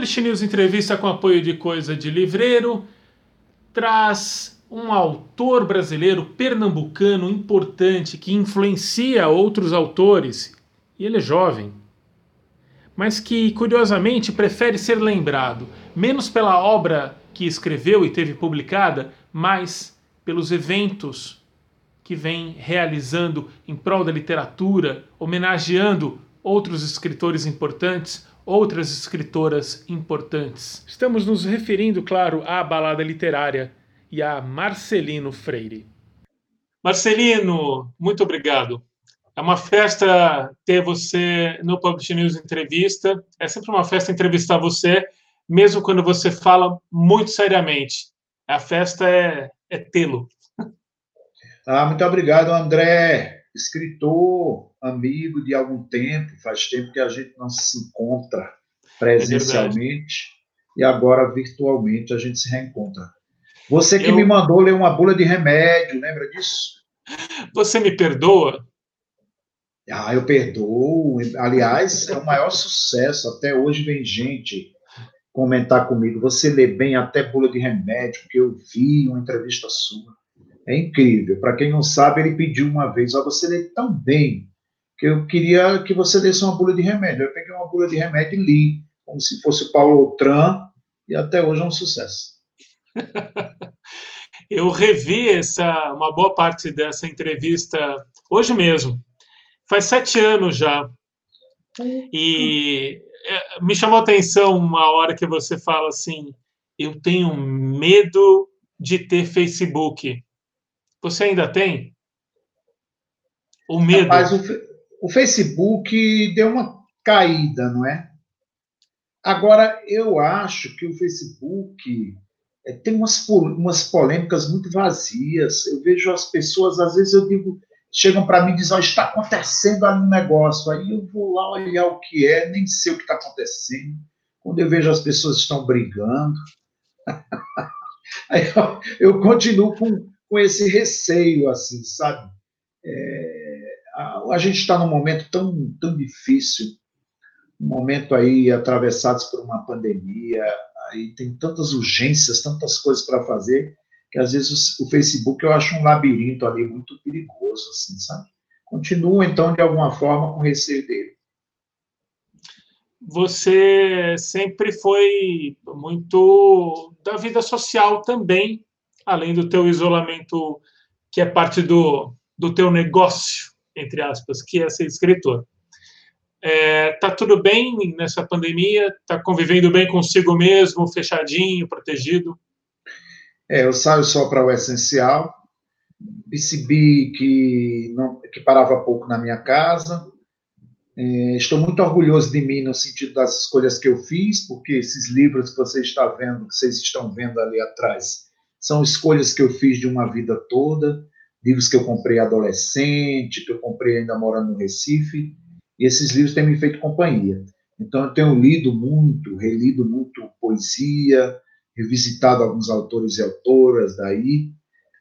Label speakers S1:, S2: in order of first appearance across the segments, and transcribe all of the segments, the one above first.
S1: Publish News Entrevista com apoio de Coisa de Livreiro traz um autor brasileiro pernambucano importante que influencia outros autores, e ele é jovem, mas que curiosamente prefere ser lembrado menos pela obra que escreveu e teve publicada, mas pelos eventos que vem realizando em prol da literatura, homenageando outros escritores importantes, outras escritoras importantes. Estamos nos referindo, claro, à balada literária e a Marcelino Freire. Marcelino, muito obrigado. É uma festa ter você no Publish News Entrevista. É sempre uma festa entrevistar você, mesmo quando você fala muito seriamente. A festa é, é tê-lo.
S2: Ah, muito obrigado, André. Escritor, amigo de algum tempo, faz tempo que a gente não se encontra presencialmente é e agora virtualmente a gente se reencontra. Você que Eu... me mandou ler uma bula de remédio, lembra disso?
S1: Você me perdoa?
S2: Ah, eu perdoo. Aliás, é o maior sucesso. Até hoje vem gente comentar comigo. Você lê bem até bula de remédio, porque eu vi uma entrevista sua. É incrível. Para quem não sabe, ele pediu uma vez: ó, você lê tão bem que eu queria que você desse uma bula de remédio. Eu peguei uma bula de remédio e li, como se fosse Paulo Outram, e até hoje é um sucesso.
S1: eu revi essa, uma boa parte dessa entrevista hoje mesmo. Faz sete anos já. E é, me chamou a atenção uma hora que você fala assim: eu tenho medo de ter Facebook. Você ainda tem?
S2: O medo? Rapaz, o, o Facebook deu uma caída, não é? Agora, eu acho que o Facebook é, tem umas, umas polêmicas muito vazias. Eu vejo as pessoas, às vezes eu digo, chegam para mim e dizem, oh, está acontecendo ali um negócio. Aí eu vou lá olhar o que é, nem sei o que está acontecendo. Quando eu vejo as pessoas estão brigando, aí eu, eu continuo com, com esse receio, assim, sabe? É, a, a, gente está num momento tão, tão difícil, um momento aí atravessados por uma pandemia, aí tem tantas urgências, tantas coisas para fazer, que às vezes o, o, Facebook eu acho um labirinto ali muito perigoso, assim, sabe? Continua, então, de alguma forma, com receio dele.
S1: Você sempre foi muito da vida social também, além do teu isolamento, que é parte do, do teu negócio, entre aspas, que é ser escritor. É, tá tudo bem nessa pandemia? Tá convivendo bem consigo mesmo, fechadinho, protegido?
S2: É, eu saio só para o essencial. Percebi que não, que parava pouco na minha casa. É, estou muito orgulhoso de mim no sentido das escolhas que eu fiz, porque esses livros que você está vendo, que vocês estão vendo ali atrás, são escolhas que eu fiz de uma vida toda, livros que eu comprei adolescente, que eu comprei ainda morando no Recife, e esses livros têm me feito companhia. Então, eu tenho lido muito, relido muito poesia, revisitado alguns autores e autoras daí.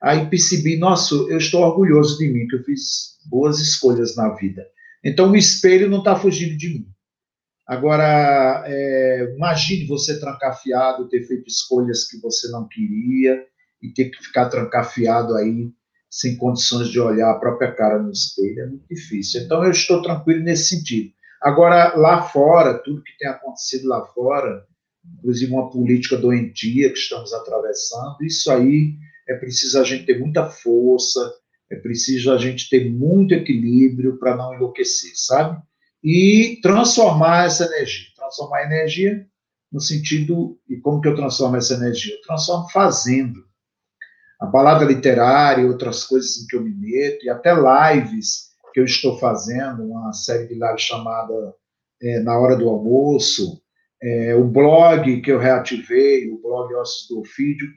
S2: Aí percebi, nossa, eu estou orgulhoso de mim, que eu fiz boas escolhas na vida. Então, o espelho não está fugindo de mim. Agora, é, imagine você trancafiado, ter feito escolhas que você não queria e ter que ficar trancafiado aí sem condições de olhar a própria cara no espelho, é muito difícil. Então, eu estou tranquilo nesse sentido. Agora, lá fora, tudo que tem acontecido lá fora, inclusive uma política doentia que estamos atravessando, isso aí é preciso a gente ter muita força, é preciso a gente ter muito equilíbrio para não enlouquecer, sabe? E transformar essa energia. Transformar a energia no sentido. E como que eu transformo essa energia? Eu transformo fazendo a balada literária outras coisas em que eu me meto, e até lives que eu estou fazendo, uma série de lives chamada é, Na Hora do Almoço, é, o blog que eu reativei, o blog Ossos do Ofídio,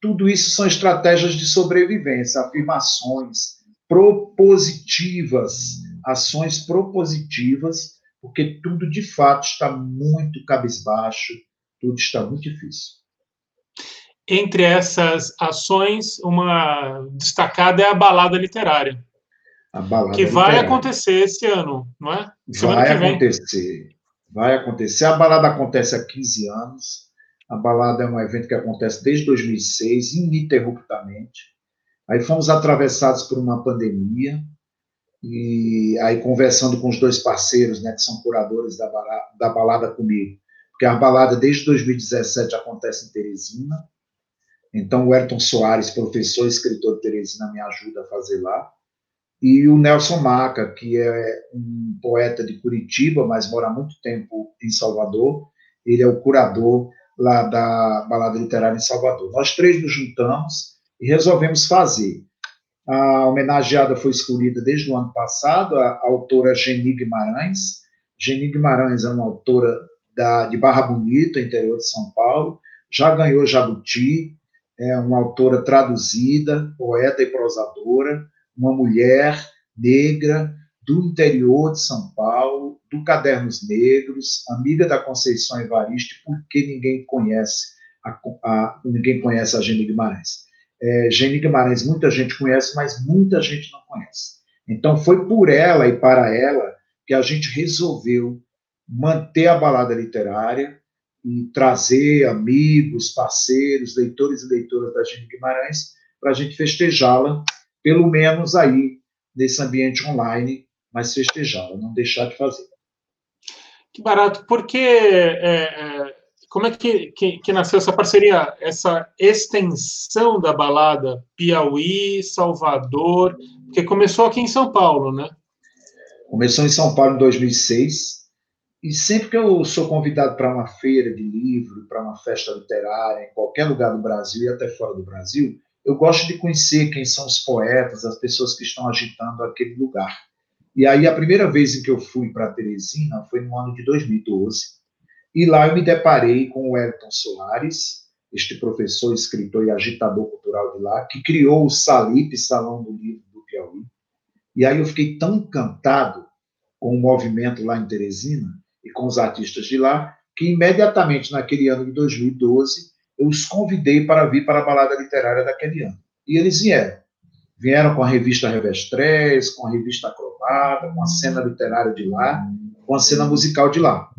S2: tudo isso são estratégias de sobrevivência, afirmações propositivas, ações propositivas, porque tudo de fato está muito cabisbaixo, tudo está muito difícil.
S1: Entre essas ações, uma destacada é a balada literária. A balada que vai literária. acontecer esse ano, não é?
S2: Semana vai acontecer. Vai acontecer. A balada acontece há 15 anos. A balada é um evento que acontece desde 2006, ininterruptamente. Aí fomos atravessados por uma pandemia, e aí conversando com os dois parceiros, né, que são curadores da balada, da balada comigo, porque a balada desde 2017 acontece em Teresina, então o Ayrton Soares, professor e escritor de Teresina, me ajuda a fazer lá, e o Nelson Maca, que é um poeta de Curitiba, mas mora há muito tempo em Salvador, ele é o curador lá da Balada Literária em Salvador. Nós três nos juntamos e resolvemos fazer. A homenageada foi escolhida desde o ano passado, a, autora Geni Guimarães. Geni Guimarães é uma autora da, de Barra Bonita, interior de São Paulo, já ganhou Jabuti, é uma autora traduzida, poeta e prosadora, uma mulher negra do interior de São Paulo, do Cadernos Negros, amiga da Conceição Evaristo, porque ninguém conhece a, a ninguém conhece a Geni Guimarães é, Geni Guimarães muita gente conhece, mas muita gente não conhece. Então foi por ela e para ela que a gente resolveu manter a balada literária e trazer amigos, parceiros, leitores e leitoras da Geni Guimarães para a gente festejá-la, pelo menos aí nesse ambiente online, mas festejá-la, não deixar de fazer.
S1: Que barato, porque é, é como é que, que, que, nasceu essa parceria, essa extensão da balada Piauí, Salvador, porque começou aqui em São Paulo, né?
S2: Começou em São Paulo em 2006, e sempre que eu sou convidado para uma feira de livro, para uma festa literária, em qualquer lugar do Brasil e até fora do Brasil, eu gosto de conhecer quem são os poetas, as pessoas que estão agitando aquele lugar. E aí, a primeira vez em que eu fui para Teresina foi no ano de 2012, e lá eu me deparei com o Elton Soares, este professor, escritor e agitador cultural de lá, que criou o Salip, Salão do Livro do Piauí. E aí eu fiquei tão encantado com o movimento lá em Teresina e com os artistas de lá, que imediatamente naquele ano de 2012 eu os convidei para vir para a balada literária daquele ano. E eles vieram. Vieram com a revista Revestrez, com a revista Acrobata, com a cena literária de lá, com a cena musical de lá.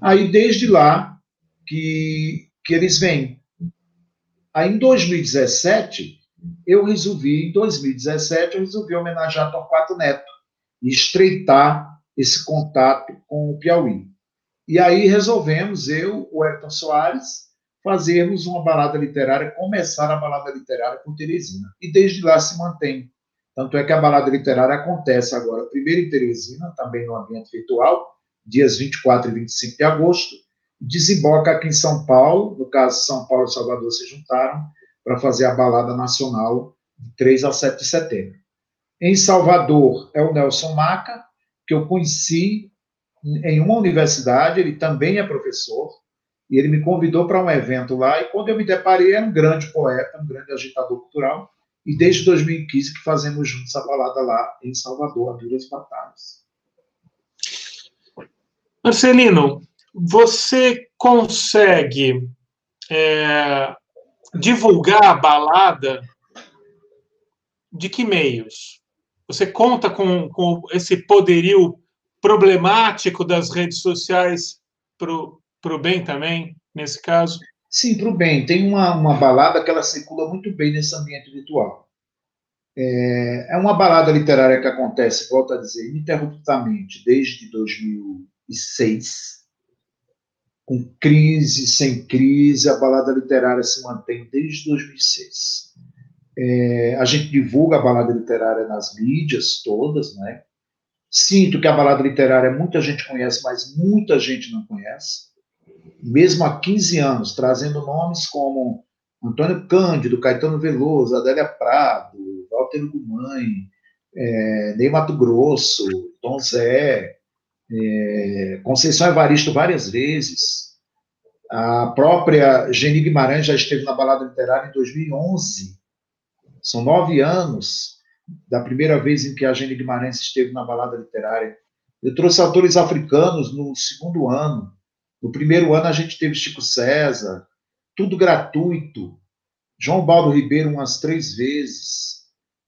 S2: Aí, desde lá, que, que eles vêm. Aí, em 2017, eu resolvi, em 2017, eu resolvi homenagear Torquato Neto e estreitar esse contato com o Piauí. E aí resolvemos, eu, o Ayrton Soares, fazermos uma balada literária, começar a balada literária com Teresina. E desde lá se mantém. Tanto é que a balada literária acontece agora, primeiro em Teresina, também no ambiente virtual, dias 24 e 25 de agosto, desemboca aqui em São Paulo, no caso, São Paulo e Salvador se juntaram para fazer a balada nacional de 3 a 7 de setembro. Em Salvador é o Nelson Maca, que eu conheci em uma universidade, ele também é professor, e ele me convidou para um evento lá, e quando eu me deparei, era um grande poeta, um grande agitador cultural, e desde 2015 que fazemos juntos a balada lá em Salvador, a Duras Batalhas.
S1: Marcelino, você consegue é, divulgar a balada de que meios? Você conta com, com esse poderio problemático das redes sociais para o bem também, nesse caso?
S2: Sim, para o bem. Tem uma, uma balada que ela circula muito bem nesse ambiente virtual. É, é uma balada literária que acontece, volto a dizer, ininterruptamente desde 2000 2006. Com crise, sem crise, a balada literária se mantém desde 2006. É, a gente divulga a balada literária nas mídias todas, né? Sinto que a balada literária muita gente conhece, mas muita gente não conhece. Mesmo há 15 anos, trazendo nomes como Antônio Cândido, Caetano Veloso, Adélia Prado, Walter Gumãe, é, Ney Mato Grosso, Tom Zé, é, Conceição Evaristo várias vezes. A própria Geni Guimarães já esteve na Balada Literária em 2011. São nove anos da primeira vez em que a Geni Guimarães esteve na Balada Literária. Eu trouxe autores africanos no segundo ano. No primeiro ano a gente teve Chico César, tudo gratuito. João Baldo Ribeiro umas três vezes.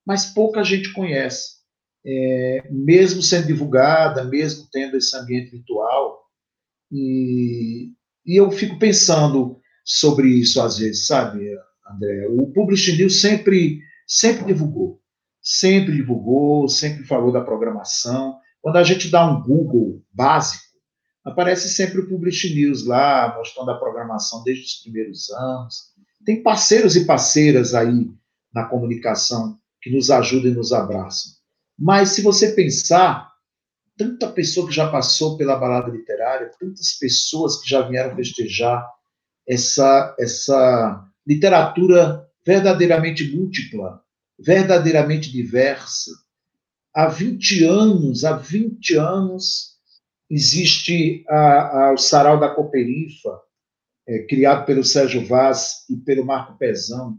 S2: Mas pouca gente conhece é, mesmo sendo divulgada, mesmo tendo esse ambiente virtual, E, e eu fico pensando sobre isso às vezes, sabe, André? O Publish News sempre, sempre divulgou, sempre divulgou, sempre falou da programação. Quando a gente dá um Google básico, aparece sempre o Publish News lá, mostrando a programação desde os primeiros anos. Tem parceiros e parceiras aí na comunicação que nos ajudam e nos abraçam. Mas se você pensar, tanta pessoa que já passou pela balada literária, tantas pessoas que já vieram festejar essa, essa literatura verdadeiramente múltipla, verdadeiramente diversa. Há 20 anos, há 20 anos, existe a, a, o Sarau da Cooperifa, é, criado pelo Sérgio Vaz e pelo Marco Pezão.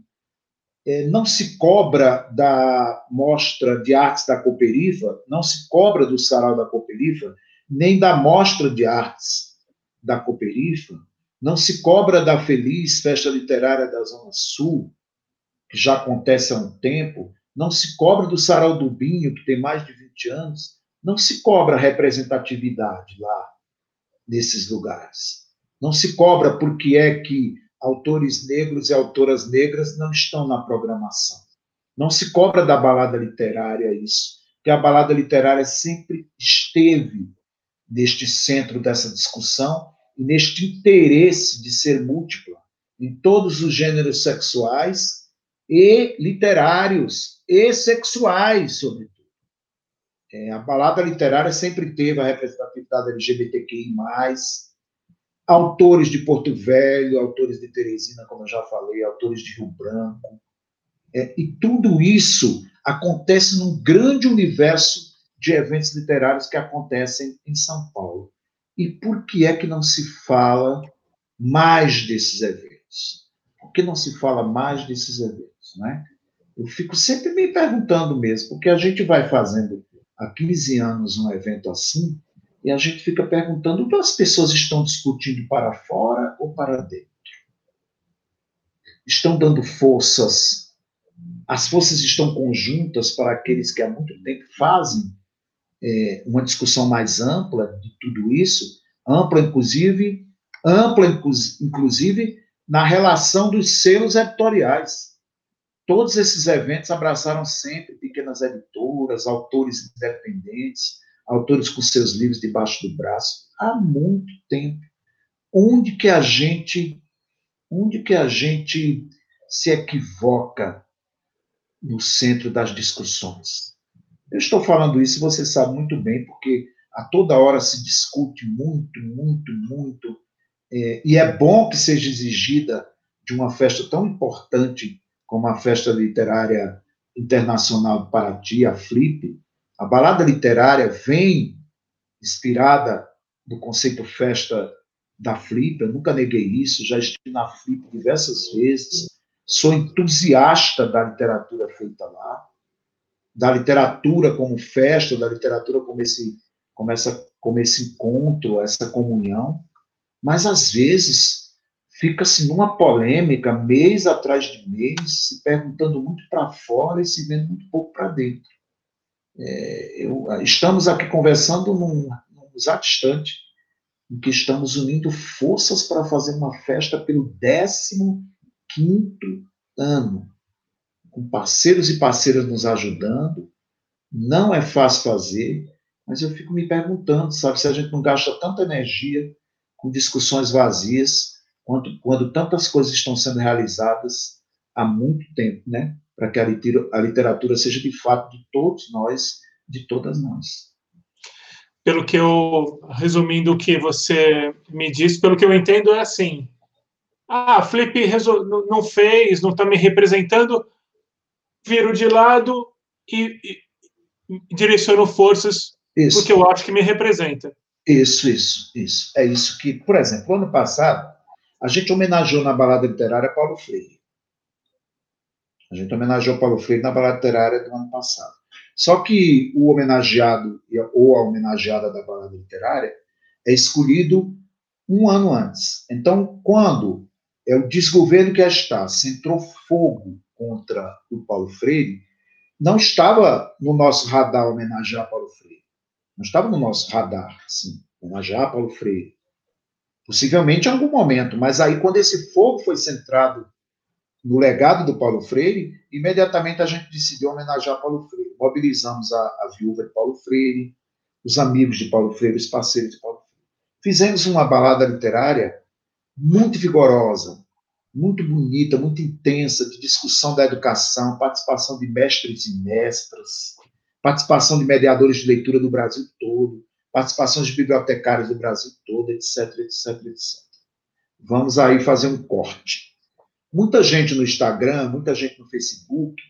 S2: É, não se cobra da mostra de artes da Cooperifa, não se cobra do Sarau da Cooperifa, nem da mostra de artes da Cooperifa, não se cobra da feliz festa literária da Zona Sul, que já acontece há um tempo, não se cobra do Sarau do Binho, que tem mais de 20 anos, não se cobra representatividade lá, nesses lugares. Não se cobra porque é que autores negros e autoras negras não estão na programação. Não se cobra da balada literária isso, porque a balada literária sempre esteve neste centro dessa discussão e neste interesse de ser múltipla em todos os gêneros sexuais e literários e sexuais, sobretudo. É, a balada literária sempre teve a representatividade LGBTQI+, autores de Porto Velho, autores de Teresina, como eu já falei, autores de Rio Branco. É, e tudo isso acontece num grande universo de eventos literários que acontecem em São Paulo. E por que é que não se fala mais desses eventos? Por que não se fala mais desses eventos? Né? Eu fico sempre me perguntando mesmo, porque a gente vai fazendo há 15 anos um evento assim, e a gente fica perguntando o que as pessoas estão discutindo para fora ou para dentro. Estão dando forças, as forças estão conjuntas para aqueles que há muito tempo fazem é, uma discussão mais ampla de tudo isso, ampla inclusive, ampla inclusive na relação dos selos editoriais. Todos esses eventos abraçaram sempre pequenas editoras, autores independentes, autores com seus livros debaixo do braço, há muito tempo. Onde que a gente, onde que a gente se equivoca no centro das discussões? Eu estou falando isso, você sabe muito bem, porque a toda hora se discute muito, muito, muito, é, e é bom que seja exigida de uma festa tão importante como a Festa Literária Internacional de Paraty, a FLIP. A balada literária vem inspirada no conceito festa da Flip, eu nunca neguei isso, já estive na Flip diversas vezes, sou entusiasta da literatura feita lá da literatura como festa, da literatura como esse, como essa, como esse encontro, essa comunhão, mas às vezes fica-se numa polêmica mês atrás de mês, se perguntando muito para fora e se vendo muito pouco para dentro. É, eu, estamos aqui conversando num, num exato instante em que estamos unindo forças para fazer uma festa pelo 15 quinto ano com parceiros e parceiras nos ajudando. Não é fácil fazer, mas eu fico me perguntando, sabe, se a gente não gasta tanta energia com discussões vazias, quando tantas coisas estão sendo realizadas há muito tempo, né? Para que a literatura, seja de fato de todos nós, de todas nós.
S1: Pelo que eu, resumindo o que você me disse, pelo que eu entendo, é assim: ah, Flip não fez, não está me representando, viro de lado e, e direciono forças isso. porque eu acho que me representa.
S2: Isso, isso, isso. É isso que, por exemplo, ano passado, a gente homenageou na balada literária Paulo Freire. A gente homenageou Paulo Freire na balada literária do ano passado. Só que o homenageado ou a homenageada da balada literária é escolhido um ano antes. Então, quando é o desgoverno que está, centrou fogo contra o Paulo Freire, não estava no nosso radar homenagear Paulo Freire. Não estava no nosso radar, sim, homenagear Paulo Freire. Possivelmente em algum momento, mas aí quando esse fogo foi centrado no legado do Paulo Freire, imediatamente a gente decidiu homenagear Paulo Freire. Mobilizamos a, a viúva de Paulo Freire, os amigos de Paulo Freire, os parceiros de Paulo Freire. Fizemos uma balada literária muito vigorosa, muito bonita, muito intensa, de discussão da educação, participação de mestres e mestras, participação de mediadores de leitura do Brasil todo, participação de bibliotecários do Brasil todo, etc, etc, etc. Vamos aí fazer um corte. Muita gente no Instagram, muita gente no Facebook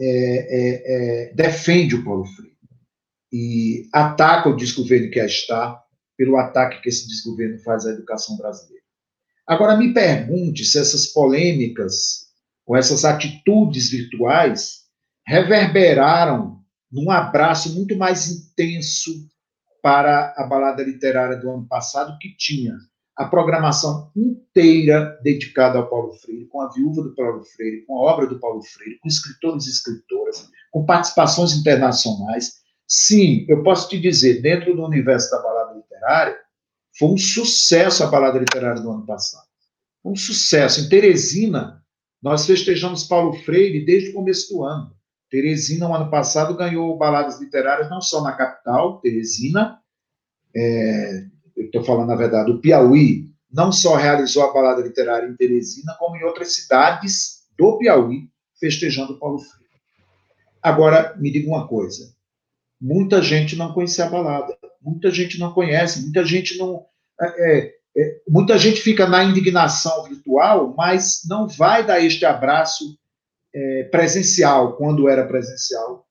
S2: é, é, é, defende o Paulo Freire e ataca o desgoverno que está pelo ataque que esse desgoverno faz à educação brasileira. Agora, me pergunte se essas polêmicas ou essas atitudes virtuais reverberaram num abraço muito mais intenso para a balada literária do ano passado, que tinha a programação inteira dedicada ao Paulo Freire, com a viúva do Paulo Freire, com a obra do Paulo Freire, com escritores e escritoras, com participações internacionais. Sim, eu posso te dizer, dentro do universo da balada literária, foi um sucesso a balada literária do ano passado. Um sucesso. Em Teresina, nós festejamos Paulo Freire desde o começo do ano. Teresina, no ano passado, ganhou baladas literárias não só na capital, Teresina, é, estou falando na verdade, o Piauí não só realizou a balada literária em Teresina, como em outras cidades do Piauí, festejando Paulo Freire. Agora, me diga uma coisa: muita gente não conhecia a balada, muita gente não conhece, muita gente não. É, é, é muita gente fica na indignação virtual, mas não vai dar este abraço é, presencial, quando era presencial,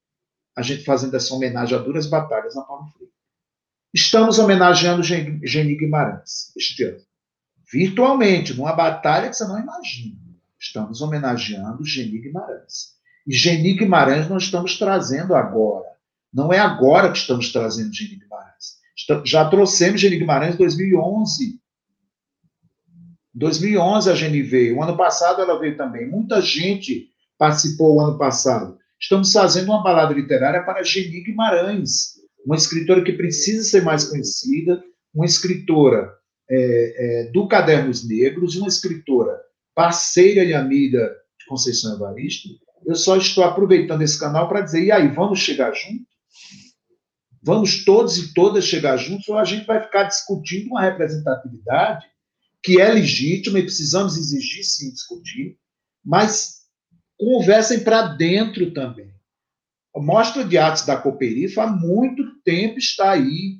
S2: a gente fazendo essa homenagem a duras batalhas na Paulo Freire. Estamos homenageando Geni Guimarães este ano. Virtualmente, numa batalha que você não imagina. Estamos homenageando Geni Guimarães. E Geni Guimarães nós estamos trazendo agora. Não é agora que estamos trazendo Geni Guimarães. Já trouxemos Geni Guimarães em 2011. 2011 a Geni veio. O ano passado ela veio também. Muita gente participou o ano passado. Estamos fazendo uma balada literária para Geni Guimarães, uma escritora que precisa ser mais conhecida, uma escritora é, é, do Cadernos Negros, uma escritora parceira e amiga de Conceição Evaristo. Eu só estou aproveitando esse canal para dizer, e aí, vamos chegar juntos? Vamos todos e todas chegar juntos ou a gente vai ficar discutindo uma representatividade que é legítima e precisamos exigir, sim, discutir, mas conversem para dentro também. A Mostra de Artes da Cooperifa há muito tempo está aí,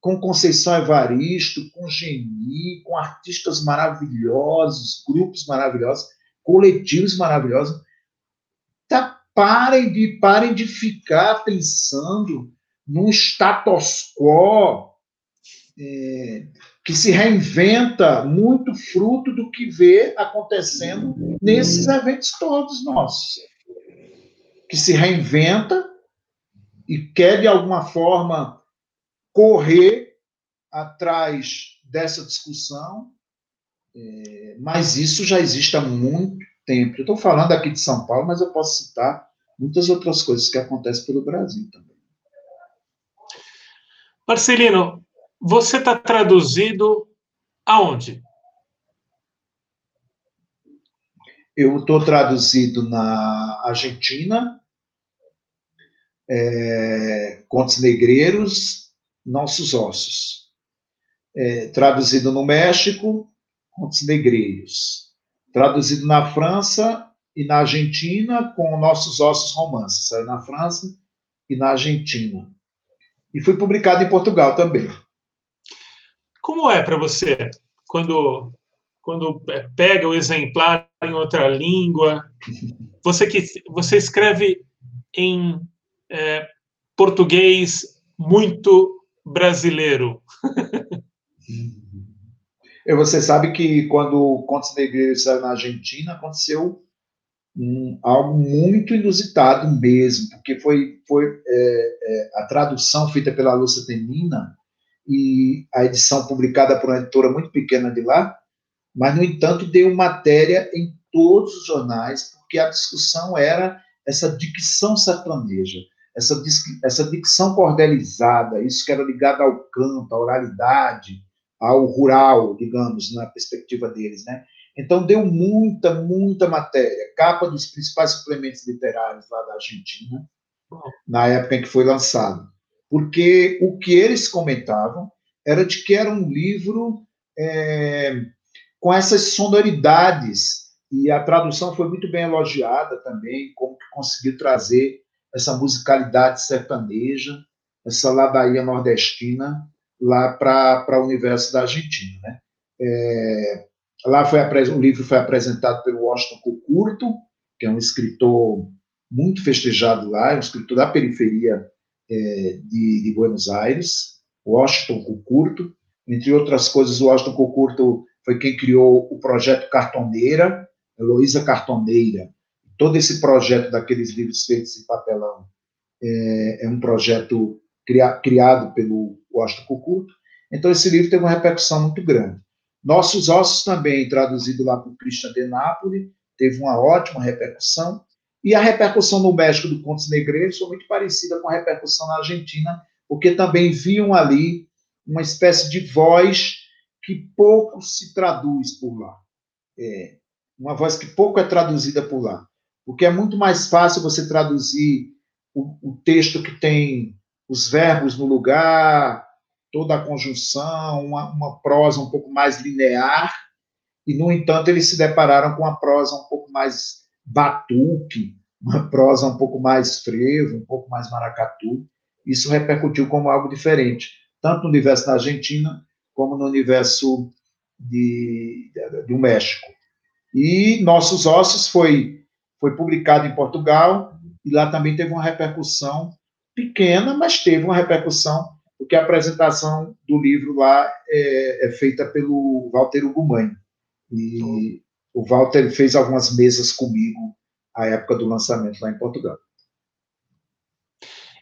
S2: com Conceição Evaristo, com Geni, com artistas maravilhosos, grupos maravilhosos, coletivos maravilhosos. Tá, parem, de, parem de ficar pensando num status quo é, que se reinventa muito fruto do que vê acontecendo nesses eventos todos nossos. Que se reinventa e quer, de alguma forma, correr atrás dessa discussão, é, mas isso já existe há muito tempo. Eu estou falando aqui de São Paulo, mas eu posso citar muitas outras coisas que acontecem pelo Brasil também.
S1: Marcelino, você está traduzido aonde?
S2: Eu estou traduzido na Argentina, é, Contos Negreiros, Nossos Ossos. É, traduzido no México, Contos Negreiros. Traduzido na França e na Argentina, com Nossos Ossos Romances. Saiu na França e na Argentina. E foi publicado em Portugal também.
S1: Como é para você quando quando pega o exemplar em outra língua? Você que você escreve em é, português muito brasileiro.
S2: E você sabe que quando Contos Negreiros saiu na Argentina, aconteceu um, algo muito inusitado mesmo, porque foi, foi é, é, a tradução feita pela Lúcia Temina e a edição publicada por uma editora muito pequena de lá, mas, no entanto, deu matéria em todos os jornais, porque a discussão era essa dicção sertaneja, essa, essa dicção cordelizada, isso que era ligado ao canto, à oralidade, ao rural, digamos, na perspectiva deles, né? Então deu muita, muita matéria, capa dos principais suplementos literários lá da Argentina, na época em que foi lançado, porque o que eles comentavam era de que era um livro é, com essas sonoridades e a tradução foi muito bem elogiada também, como que conseguiu trazer essa musicalidade sertaneja, essa ladaia nordestina lá para o universo da Argentina. Né? É, lá foi o livro foi apresentado pelo Washington Cucurto, que é um escritor muito festejado lá, é um escritor da periferia é, de, de, Buenos Aires, Washington Cucurto. Entre outras coisas, o Washington Cucurto foi quem criou o projeto Cartoneira, Heloísa Cartoneira. Todo esse projeto daqueles livros feitos em papelão é, é um projeto cria, criado pelo Washington Cucuto. Então, esse livro teve uma repercussão muito grande. Nossos Ossos também, traduzido lá por Christian de Napoli, teve uma ótima repercussão. E a repercussão no México do Contos Negreiros foi muito parecida com a repercussão na Argentina, porque também viam ali uma espécie de voz que pouco se traduz por lá. É, uma voz que pouco é traduzida por lá. Porque é muito mais fácil você traduzir o, o texto que tem os verbos no lugar, toda a conjunção, uma, uma, prosa um pouco mais linear, e, no entanto, eles se depararam com uma prosa um pouco mais batuque, uma prosa um pouco mais frevo, um pouco mais maracatu. Isso repercutiu como algo diferente, tanto no universo da Argentina, como no universo de, do México. E Nossos Ossos foi, foi publicado em Portugal, e lá também teve uma repercussão pequena, mas teve uma repercussão, porque a apresentação do livro lá é, é feita pelo Walter Ugumãe. E o Walter fez algumas mesas comigo à época do lançamento lá em Portugal.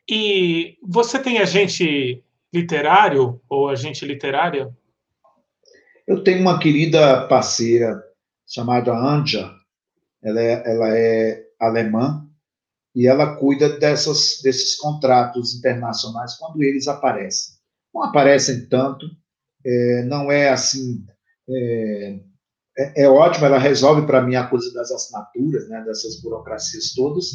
S1: E você tem agente literário ou agente literária?
S2: Eu tenho uma querida parceira chamada Anja, ela é, ela é alemã, e ela cuida dessas, desses contratos internacionais quando eles aparecem. Não aparecem tanto, é, não é assim. É, é, é ótimo, ela resolve para mim a coisa das assinaturas, né, dessas burocracias todas,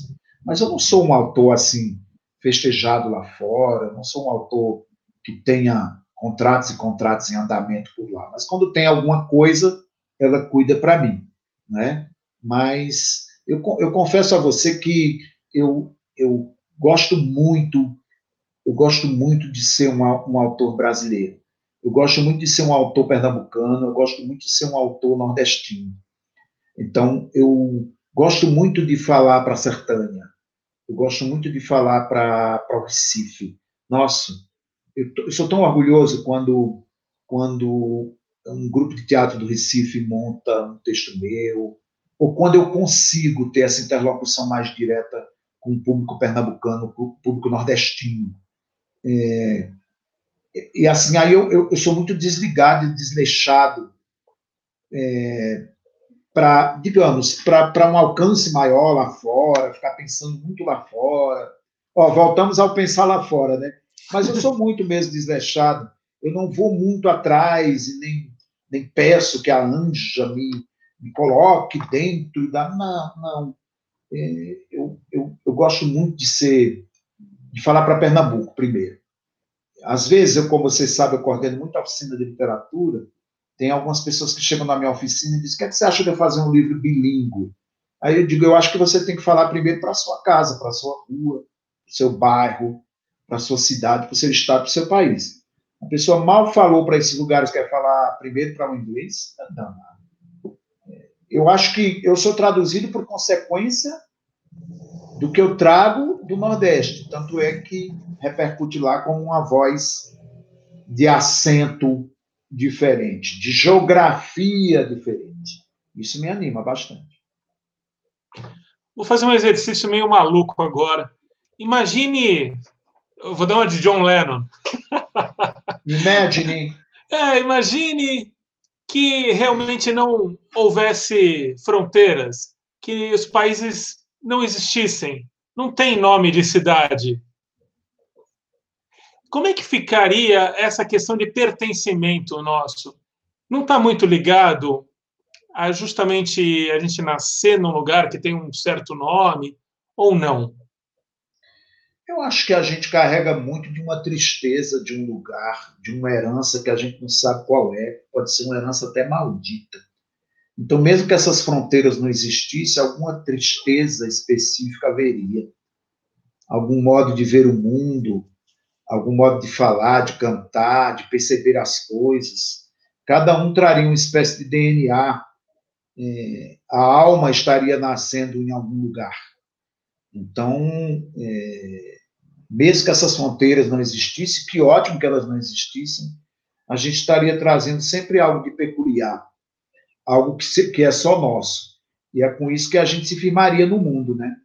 S2: mas eu não sou um autor assim, festejado lá fora, não sou um autor que tenha contratos e contratos em andamento por lá. Mas quando tem alguma coisa, ela cuida para mim, né? Mas eu, eu confesso a você que eu, eu gosto muito, eu gosto muito de ser um, um autor brasileiro. Eu gosto muito de ser um autor pernambucano, eu gosto muito de ser um autor nordestino. Então, eu gosto muito de falar para a Sertânia, eu gosto muito de falar para o Recife. Nossa, eu, eu, sou tão orgulhoso quando, quando um grupo de teatro do Recife monta um texto meu, ou quando eu consigo ter essa interlocução mais direta com o público pernambucano, com o público nordestino. É, e assim, aí eu, eu, eu, sou muito desligado e desleixado é, para, digamos, para um alcance maior lá fora, ficar pensando muito lá fora. Ó, voltamos ao pensar lá fora, né? Mas eu sou muito mesmo desleixado. Eu não vou muito atrás e nem, nem peço que a Anja me, me coloque dentro da. Não, não. É, eu, eu, eu gosto muito de ser. de falar para Pernambuco primeiro. Às vezes, eu, como vocês sabem, eu coordeno muita oficina de literatura. Tem algumas pessoas que chegam na minha oficina e dizem: o que, é que você acha de eu fazer um livro bilíngue? Aí eu digo: eu acho que você tem que falar primeiro para sua casa, para sua rua, para seu bairro, para sua cidade, para o seu estado, para o seu país. A pessoa mal falou para esses lugares, quer falar primeiro para o inglês? Não, não. Eu acho que eu sou traduzido por consequência do que eu trago do Nordeste. Tanto é que repercute lá com uma voz de acento diferente, de geografia diferente. Isso me anima bastante.
S1: Vou fazer um exercício meio maluco agora. Imagine eu vou dar uma de John Lennon.
S2: Imagine.
S1: É, imagine que realmente não houvesse fronteiras, que os países não existissem. Não tem nome de cidade. como é que ficaria essa questão de pertencimento nosso? Não está muito ligado a justamente a gente nascer num lugar que tem um certo nome ou não?
S2: Eu acho que a gente carrega muito de uma tristeza de um lugar, de uma herança que a gente não sabe qual é, pode ser uma herança até maldita. Então, mesmo que essas fronteiras não existissem, alguma tristeza específica haveria. Algum modo de ver o mundo, algum modo de falar, de cantar, de perceber as coisas. Cada um traria uma espécie de DNA. É, a alma estaria nascendo em algum lugar. Então, é, mesmo que essas fronteiras não existissem, que ótimo que elas não existissem, a gente estaria trazendo sempre algo de peculiar, algo que, se, que é só nosso. E é com isso que a gente se firmaria no mundo, né?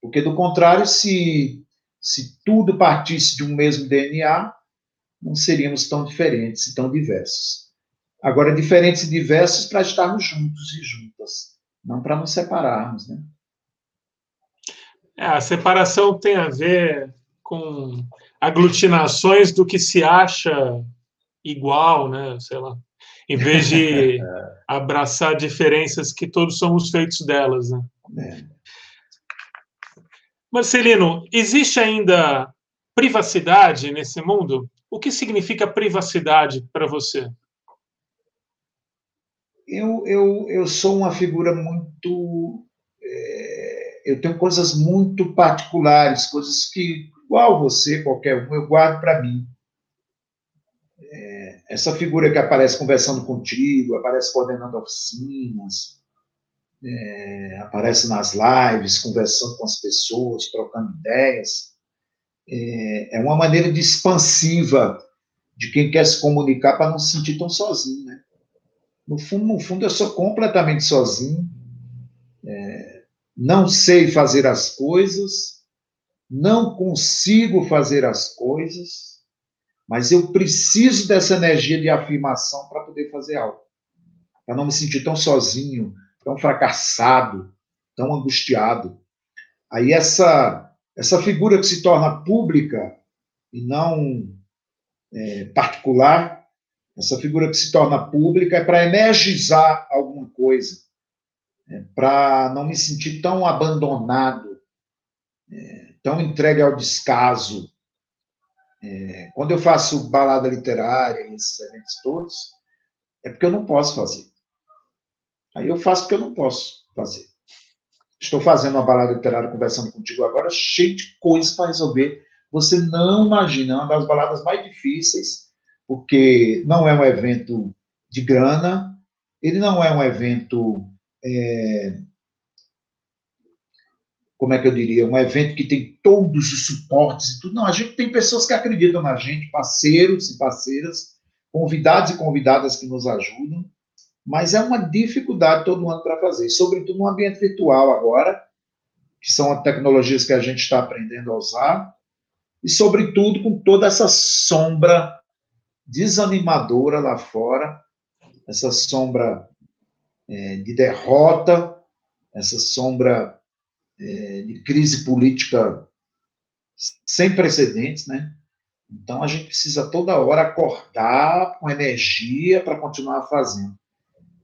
S2: Porque, do contrário, se, se tudo partisse de um mesmo DNA, não seríamos tão diferentes e tão diversos. Agora, diferentes e diversos para estarmos juntos e juntas, não para nos separarmos, né?
S1: É, a separação tem a ver com aglutinações do que se acha igual, né? Sei lá. Em vez de abraçar diferenças que todos somos feitos delas, né? É. Marcelino, existe ainda privacidade nesse mundo? O que significa privacidade para você?
S2: Eu, eu, eu sou uma figura muito eu tenho coisas muito particulares, coisas que, igual você, qualquer um, eu guardo para mim. É, essa figura que aparece conversando contigo, aparece coordenando oficinas, é, aparece nas lives, conversando com as pessoas, trocando ideias, é, é uma maneira de expansiva de quem quer se comunicar para não se sentir tão sozinho, né? No fundo, no fundo, eu sou completamente sozinho. É, não sei fazer as coisas, não consigo fazer as coisas, mas eu preciso dessa energia de afirmação para poder fazer algo. Para não me sentir tão sozinho, tão fracassado, tão angustiado. Aí essa, essa figura que se torna pública e não é, particular, essa figura que se torna pública é para energizar alguma coisa é, para não me sentir tão abandonado, é, tão entregue ao descaso. É, quando eu faço balada literária, esses eventos todos, é porque eu não posso fazer. Aí eu faço porque eu não posso fazer. Estou fazendo uma balada literária conversando contigo agora, cheio de coisas para resolver. Você não imagina, é uma das baladas mais difíceis, porque não é um evento de grana, ele não é um evento é, como é que eu diria, um evento que tem todos os suportes e tudo. Não, a gente tem pessoas que acreditam na gente, parceiros e parceiras, convidados e convidadas que nos ajudam, mas é uma dificuldade todo ano para fazer, sobretudo no ambiente virtual agora, que são as tecnologias que a gente está aprendendo a usar, e sobretudo com toda essa sombra desanimadora lá fora, essa sombra é, de derrota, essa sombra é, de crise política sem precedentes, né? Então a gente precisa toda hora acordar com energia para continuar fazendo.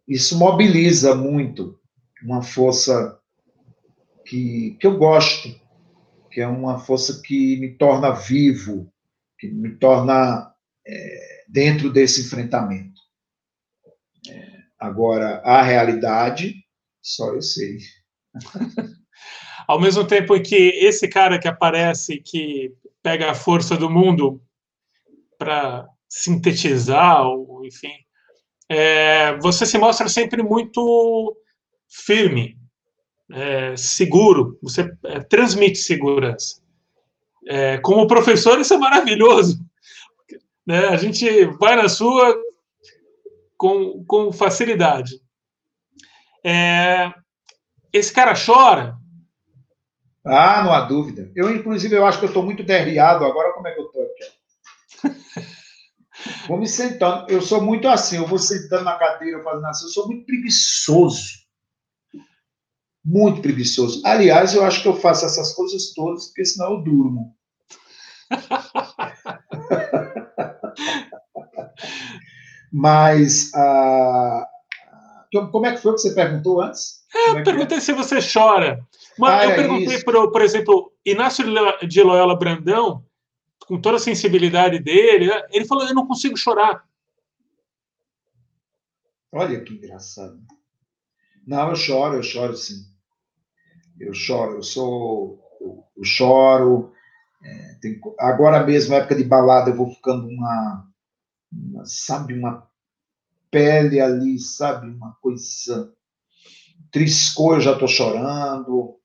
S2: Isso mobiliza muito uma força que, que eu gosto, que é uma força que me torna vivo, que me torna é, dentro desse enfrentamento. Agora, a realidade, só eu sei.
S1: Ao mesmo tempo que esse cara que aparece, que pega a força do mundo para sintetizar, ou, enfim, é, você se mostra sempre muito firme, é, seguro, você é, transmite segurança. É, como professor, isso é maravilhoso. Né? A gente vai na sua, com, com facilidade. É, esse cara chora?
S2: Ah, não há dúvida. Eu, inclusive, eu acho que eu estou muito derriado agora. Como é que eu estou aqui? Vou me sentando. Eu sou muito assim, eu vou sentando na cadeira, fazendo assim. Eu sou muito preguiçoso. Muito preguiçoso. Aliás, eu acho que eu faço essas coisas todas, porque senão eu durmo. Mas ah, como é que foi que você perguntou antes?
S1: É, eu
S2: é,
S1: perguntei é? se você chora. Mas ah, eu é perguntei, por, por exemplo, Inácio de Loyola Brandão, com toda a sensibilidade dele, ele falou: Eu não consigo chorar.
S2: Olha que engraçado. Não, eu choro, eu choro sim. Eu choro, eu sou. Eu, eu choro. É, tem, agora mesmo, época de balada, eu vou ficando uma, uma sabe, uma pele ali, sabe? Uma coisa. Triscou, eu já estou chorando,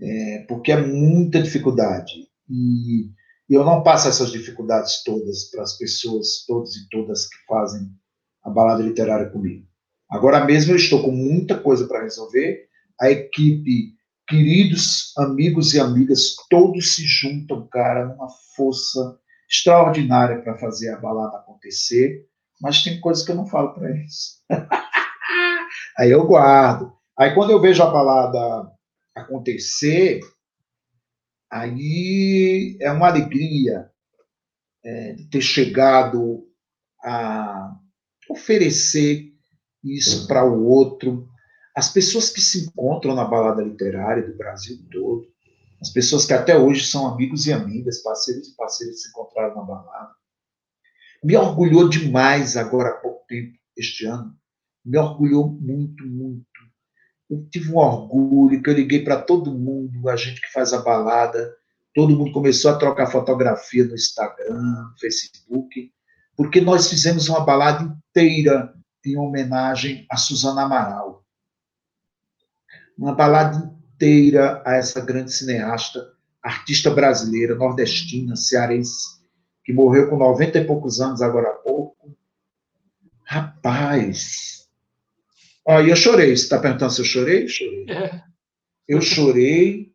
S2: é, porque é muita dificuldade. E eu não passo essas dificuldades todas para as pessoas, todos e todas que fazem a balada literária comigo. Agora mesmo eu estou com muita coisa para resolver. A equipe, queridos amigos e amigas, todos se juntam, cara, numa força extraordinária para fazer a balada acontecer mas tem coisas que eu não falo para eles. aí eu guardo. Aí quando eu vejo a balada acontecer, aí é uma alegria é, de ter chegado a oferecer isso para o outro. As pessoas que se encontram na balada literária do Brasil todo, as pessoas que até hoje são amigos e amigas, parceiros e parceiras se encontraram na balada, me orgulhou demais agora há pouco tempo, este ano. Me orgulhou muito, muito. Eu tive um orgulho que eu liguei para todo mundo, a gente que faz a balada, todo mundo começou a trocar fotografia no Instagram, no Facebook, porque nós fizemos uma balada inteira em homenagem a Suzana Amaral. Uma balada inteira a essa grande cineasta, artista brasileira, nordestina, cearense, que morreu com 90 e poucos anos agora há pouco. Rapaz. Ó, eu chorei. Você está perguntando se eu chorei? Chorei. É. Eu chorei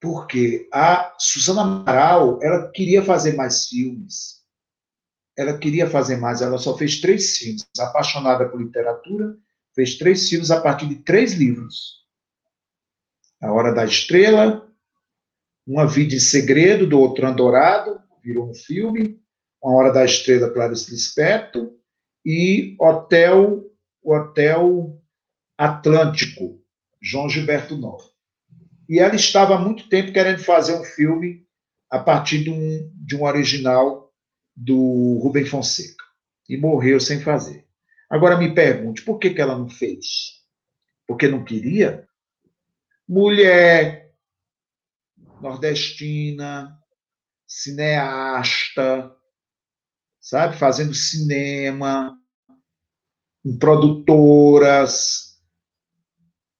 S2: porque a Suzana Amaral, ela queria fazer mais filmes. Ela queria fazer mais, ela só fez três filmes. Apaixonada por literatura, fez três filmes a partir de três livros. A Hora da Estrela, Uma Vida em Segredo, do Outro Dourado, virou um filme, Uma Hora da Estrela, Clarice Lispector, e Hotel, Hotel Atlântico, João Gilberto Nova. E ela estava há muito tempo querendo fazer um filme a partir de um, de um original do Rubem Fonseca. E morreu sem fazer. Agora me pergunte, por que, que ela não fez? Porque não queria? Mulher nordestina, cineasta, sabe, fazendo cinema, em produtoras.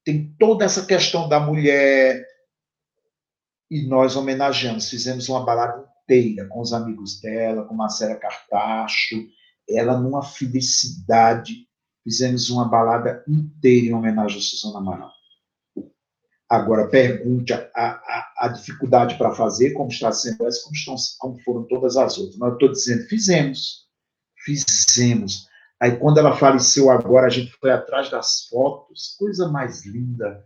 S2: Tem toda essa questão da mulher. E nós homenageamos, fizemos uma balada inteira com os amigos dela, com Marcela Cartacho, ela numa felicidade. Fizemos uma balada inteira em homenagem a Suzana Amaral. Agora, pergunte a, a, a dificuldade para fazer, como está sendo essa, como, estão, como foram todas as outras. Mas eu estou dizendo, fizemos. Fizemos. Aí, quando ela faleceu agora, a gente foi atrás das fotos. Coisa mais linda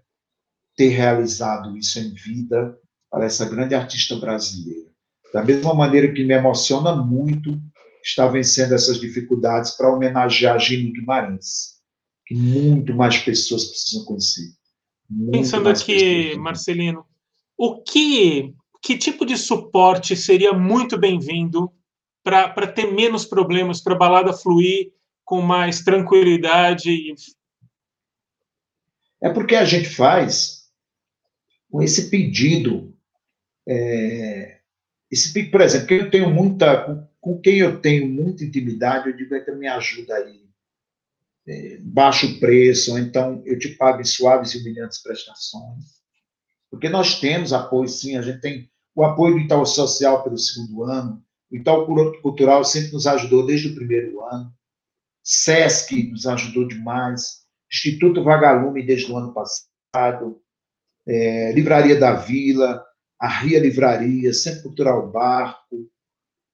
S2: ter realizado isso em vida para essa grande artista brasileira. Da mesma maneira que me emociona muito estar vencendo essas dificuldades para homenagear a Gini Guimarães, que muito mais pessoas precisam conhecer.
S1: Pensando aqui, Marcelino, o que, que tipo de suporte seria muito bem-vindo para ter menos problemas, para a balada fluir com mais tranquilidade?
S2: É porque a gente faz com esse pedido, é, esse, por exemplo, que eu tenho muita, com, com quem eu tenho muita intimidade, eu digo, que me ajuda aí baixo preço, ou então eu te pago em suaves e humilhantes prestações. Porque nós temos apoio, sim, a gente tem o apoio do Itaú Social pelo segundo ano, o Itaú Cultural sempre nos ajudou desde o primeiro ano, SESC nos ajudou demais, Instituto Vagalume desde o ano passado, é, Livraria da Vila, a Ria Livraria, Centro Cultural Barco,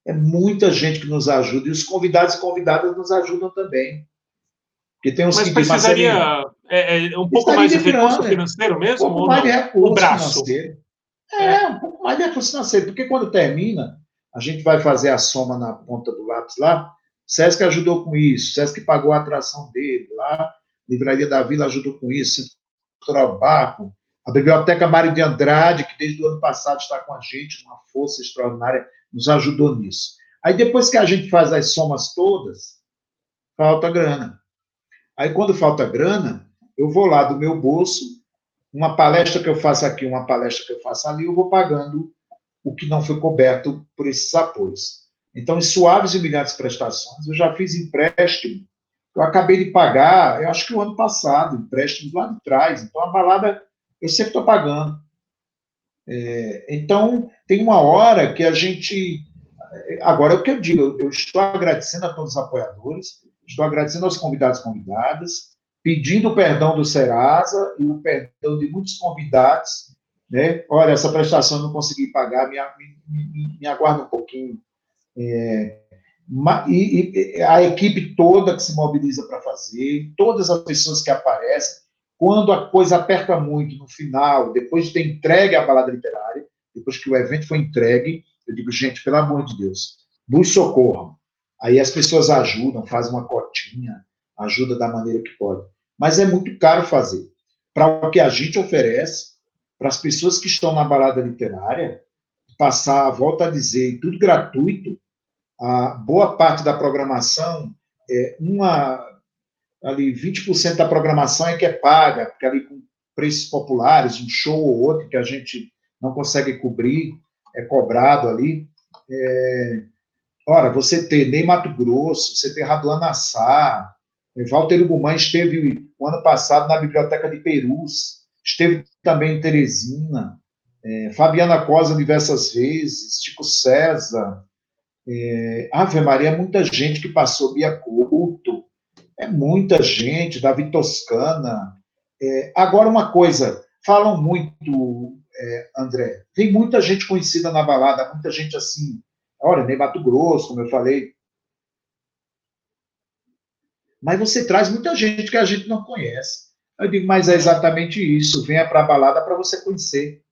S2: é muita gente que nos ajuda, e os convidados e convidadas nos ajudam também.
S1: Porque tem uns Mas precisaria é, é, um pouco mais de recurso financeiro mesmo? Um pouco mais de recurso
S2: financeiro. É, é, um pouco mais de recurso financeiro, porque quando termina, a gente vai fazer a soma na ponta do lápis lá, Sesc ajudou com isso, Sesc pagou a atração dele lá, Livraria da Vila ajudou com isso, Central Barco, a Biblioteca Mário de Andrade, que desde o ano passado está com a gente, uma força extraordinária, nos ajudou nisso. Aí depois que a gente faz as somas todas, falta grana. Aí quando falta grana, eu vou lá do meu bolso, uma palestra que eu faço aqui, uma palestra que eu faço ali, eu vou pagando o que não foi coberto por esses apoios. Então, em suaves e humilhantes prestações, eu já fiz empréstimo. Eu acabei de pagar, eu acho que o ano passado, empréstimos lá de trás. Então, a balada, eu sempre estou pagando. É, então, tem uma hora que a gente. Agora, é o que eu digo, eu estou agradecendo a todos os apoiadores, estou agradecendo aos convidados e convidadas, pedindo o perdão do Serasa e o perdão de muitos convidados. Né? Olha, essa prestação eu não consegui pagar, me, me, me, me aguarda um pouquinho é, e, e, a equipe toda que se mobiliza para fazer, todas as pessoas que aparecem, quando a coisa aperta muito no final, depois de ter entregue a balada literária, depois que o evento foi entregue, eu digo, gente, pelo amor de Deus, nos socorram. Aí as pessoas ajudam, fazem uma cotinha, ajuda da maneira que pode. Mas é muito caro fazer. Para o que a gente oferece, para as pessoas que estão na balada literária, passar, volta a dizer, tudo gratuito, a boa parte da programação, é, uma, ali 20% da programação é que é paga, porque ali com preços populares, um show ou outro que a gente não consegue cobrir, é cobrado ali. É, ora, você tem Ney Mato Grosso, você tem Raduan Nassar, é, Walter Ugumã esteve o ano passado na Biblioteca de Perus, esteve também em Teresina, é, Fabiana Cosa diversas vezes, Chico César, é, Ave Maria, muita gente que passou Bia Couto, é muita gente, Davi Toscana. É, agora, uma coisa, falam muito, é, André, tem muita gente conhecida na balada, muita gente assim, olha, nem Mato Grosso, como eu falei. Mas você traz muita gente que a gente não conhece. Eu digo, mas é exatamente isso, venha para a balada para você conhecer.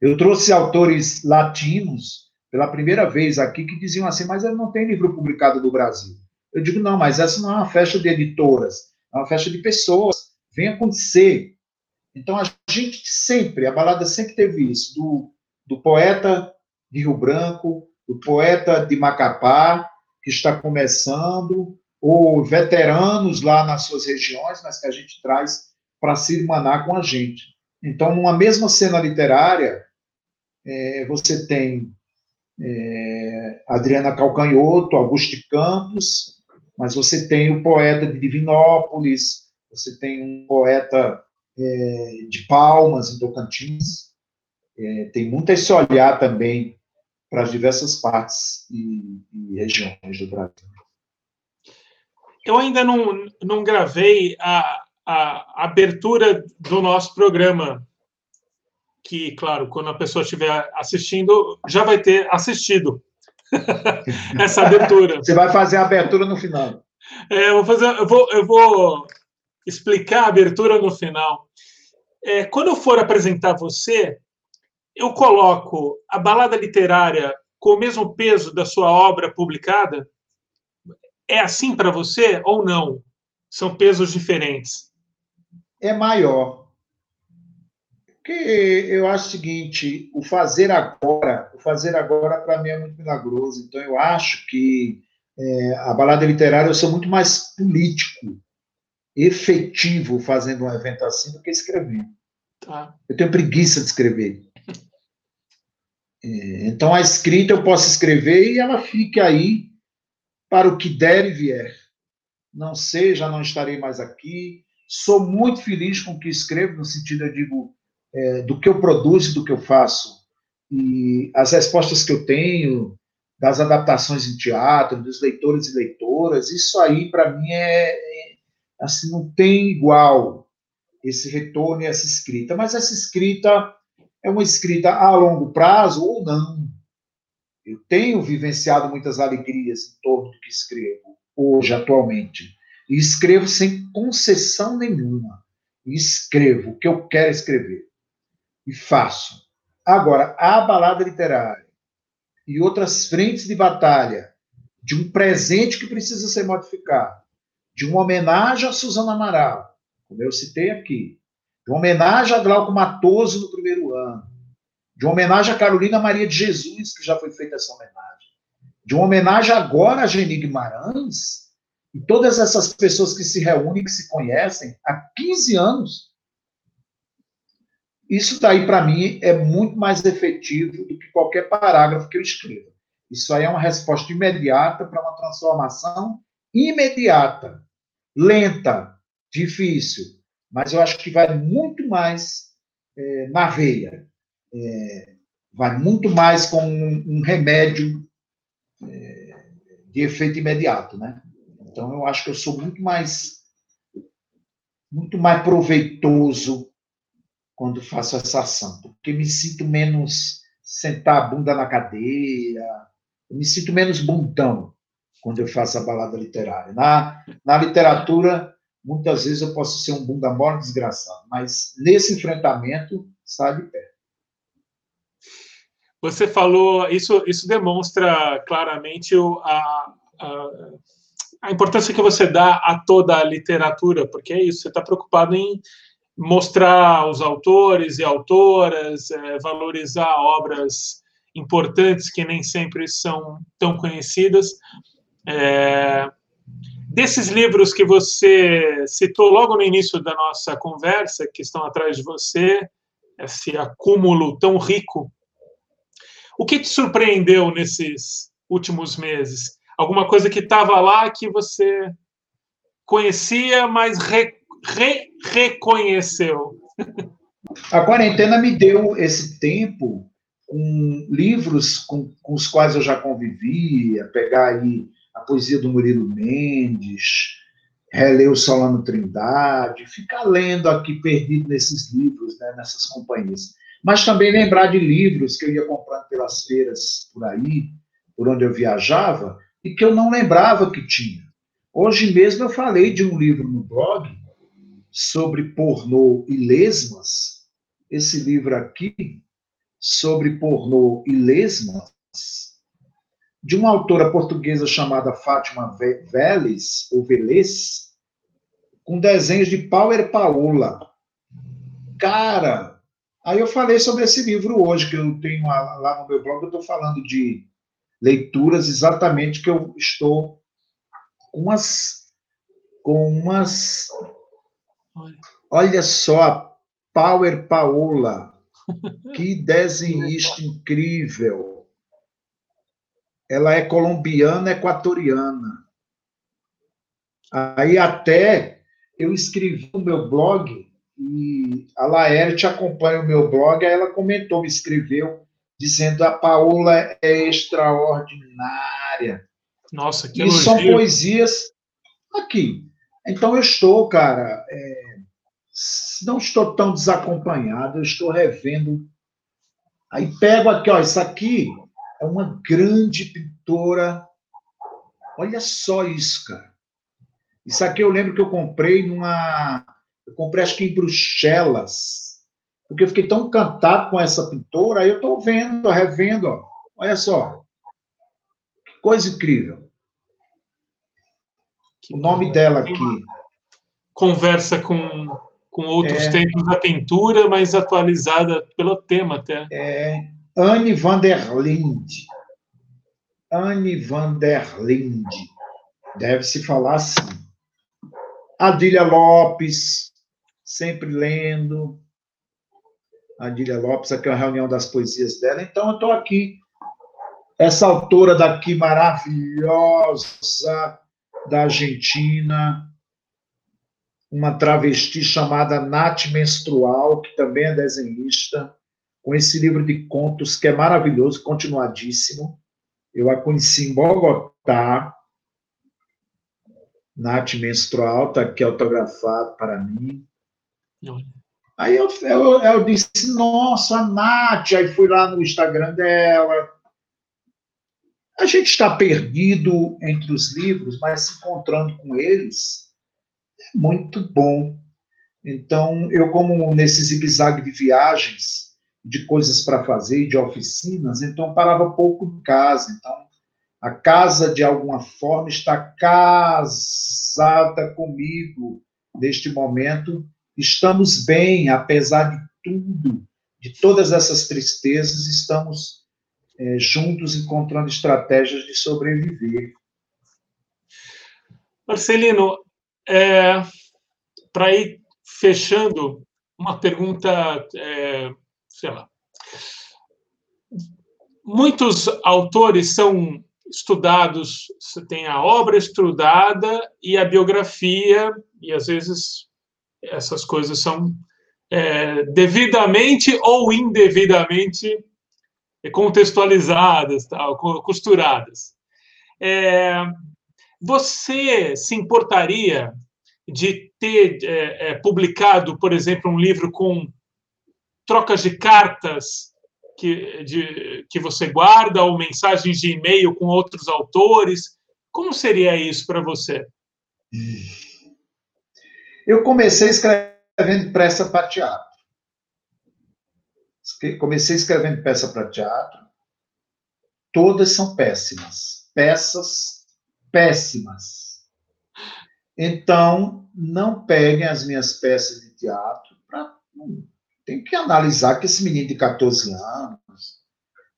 S2: Eu trouxe autores latinos pela primeira vez aqui que diziam assim, mas ele não tem livro publicado do Brasil. Eu digo, não, mas essa não é uma festa de editoras, é uma festa de pessoas. Venha conhecer. Então a gente sempre, a balada sempre teve isso, do, do poeta de Rio Branco, do poeta de Macapá, que está começando, ou veteranos lá nas suas regiões, mas que a gente traz para se irmanar com a gente. Então, numa mesma cena literária, é, você tem é, Adriana Calcanhoto, Augusto Campos, mas você tem o poeta de Divinópolis, você tem um poeta é, de Palmas, em Tocantins, é, tem muito esse olhar também para as diversas partes e, e, regiões do Brasil.
S1: Eu ainda não, não gravei a, a abertura do nosso programa que, claro, quando a pessoa estiver assistindo, já vai ter assistido essa abertura.
S2: Você vai fazer a abertura no final.
S1: É, eu, vou fazer, eu, vou, eu vou explicar a abertura no final. É, quando eu for apresentar você, eu coloco a balada literária com o mesmo peso da sua obra publicada? É assim para você ou não? São pesos diferentes?
S2: É maior. Porque eu acho o seguinte, o fazer agora, o fazer agora para mim é muito milagroso. Então eu acho que é, a balada literária eu sou muito mais político, efetivo fazendo um evento assim do que escrevendo. Tá. Eu tenho preguiça de escrever. É, então a escrita eu posso escrever e ela fica aí para o que der e vier. Não sei, já não estarei mais aqui. Sou muito feliz com o que escrevo, no sentido, eu digo, é, do que eu produzo do que eu faço. E as respostas que eu tenho das adaptações em teatro, dos leitores e leitoras, isso aí, para mim, é, é, assim, não tem igual esse retorno e essa escrita. Mas essa escrita é uma escrita a longo prazo ou não. Eu tenho vivenciado muitas alegrias em torno do que escrevo, hoje, atualmente. E escrevo sem concessão nenhuma. E escrevo o que eu quero escrever e faço. Agora, a balada literária e outras frentes de batalha de um presente que precisa ser modificado, de uma homenagem a Suzana Amaral, como eu citei aqui, de homenagem a Glauco Matoso no primeiro ano, de homenagem a Carolina Maria de Jesus, que já foi feita essa homenagem, de homenagem agora a Geni Guimarães, e todas essas pessoas que se reúnem, que se conhecem há 15 anos. Isso daí, para mim, é muito mais efetivo do que qualquer parágrafo que eu escreva. Isso aí é uma resposta imediata para uma transformação imediata, lenta, difícil, mas eu acho que vai muito mais é, na veia, é, vai muito mais com um, um remédio é, de efeito imediato, né? Então eu acho que eu sou muito mais muito mais proveitoso quando faço essa ação, porque me sinto menos sentar a bunda na cadeira, me sinto menos bundão quando eu faço a balada literária. Na, na literatura, muitas vezes eu posso ser um bunda mole desgraçado, mas nesse enfrentamento, sai de pé.
S1: Você falou, isso, isso demonstra claramente o, a, a, a importância que você dá a toda a literatura, porque é isso, você está preocupado em mostrar os autores e autoras, é, valorizar obras importantes que nem sempre são tão conhecidas. É, desses livros que você citou logo no início da nossa conversa, que estão atrás de você, esse acúmulo tão rico, o que te surpreendeu nesses últimos meses? Alguma coisa que estava lá que você conhecia, mas re, re, reconheceu?
S2: A quarentena me deu esse tempo com livros com, com os quais eu já convivia, pegar aí a poesia do Murilo Mendes, reler o Solano Trindade, ficar lendo aqui perdido nesses livros, né, nessas companhias. Mas também lembrar de livros que eu ia comprando pelas feiras por aí, por onde eu viajava, e que eu não lembrava que tinha. Hoje mesmo eu falei de um livro no blog sobre pornô e lesmas. Esse livro aqui sobre pornô e lesmas, de uma autora portuguesa chamada Fátima Vélez, ou Velez, com desenhos de Power Paola. Cara, aí eu falei sobre esse livro hoje, que eu tenho lá no meu blog, eu estou falando de leituras exatamente que eu estou com umas. Com umas olha só, Power Paola que desenhista incrível. Ela é colombiana, equatoriana. Aí até eu escrevi no meu blog e a Laerte acompanha o meu blog, aí ela comentou, me escreveu dizendo a Paola é extraordinária.
S1: Nossa, que
S2: E são poesias aqui. Então eu estou, cara, é, não estou tão desacompanhado, eu estou revendo. Aí pego aqui, ó, isso aqui é uma grande pintora. Olha só isso, cara. Isso aqui eu lembro que eu comprei numa. Eu comprei acho que em Bruxelas. Porque eu fiquei tão encantado com essa pintora, aí eu estou vendo, revendo, ó. Olha só. Que coisa incrível. o nome dela aqui.
S1: Conversa com com outros é, tempos da pintura, mas atualizada pelo tema até.
S2: É, Anne van der Linde. Anne van der Linde. Deve-se falar assim. Adília Lopes, sempre lendo. Adília Lopes, aqui é a reunião das poesias dela. Então, eu estou aqui. Essa autora daqui maravilhosa da Argentina, uma travesti chamada Nath Menstrual, que também é desenhista, com esse livro de contos que é maravilhoso, continuadíssimo. Eu a conheci em Bogotá. Nath Menstrual, está aqui autografado para mim. Aí eu, eu, eu disse, nossa, a Nath, aí fui lá no Instagram dela. A gente está perdido entre os livros, mas se encontrando com eles, muito bom. Então, eu, como nesse zigue-zague de viagens, de coisas para fazer, de oficinas, então parava pouco em casa. Então, A casa, de alguma forma, está casada comigo neste momento. Estamos bem, apesar de tudo, de todas essas tristezas, estamos é, juntos encontrando estratégias de sobreviver.
S1: Marcelino, é, para ir fechando, uma pergunta, é, sei lá. Muitos autores são estudados, você tem a obra estudada e a biografia, e às vezes essas coisas são é, devidamente ou indevidamente contextualizadas, tal, costuradas. É, você se importaria de ter é, é, publicado, por exemplo, um livro com trocas de cartas que, de, que você guarda ou mensagens de e-mail com outros autores? Como seria isso para você?
S2: Eu comecei escrevendo peça para teatro. Comecei escrevendo peça para teatro. Todas são péssimas. Peças péssimas. Então, não peguem as minhas peças de teatro para. Tem que analisar que esse menino de 14 anos,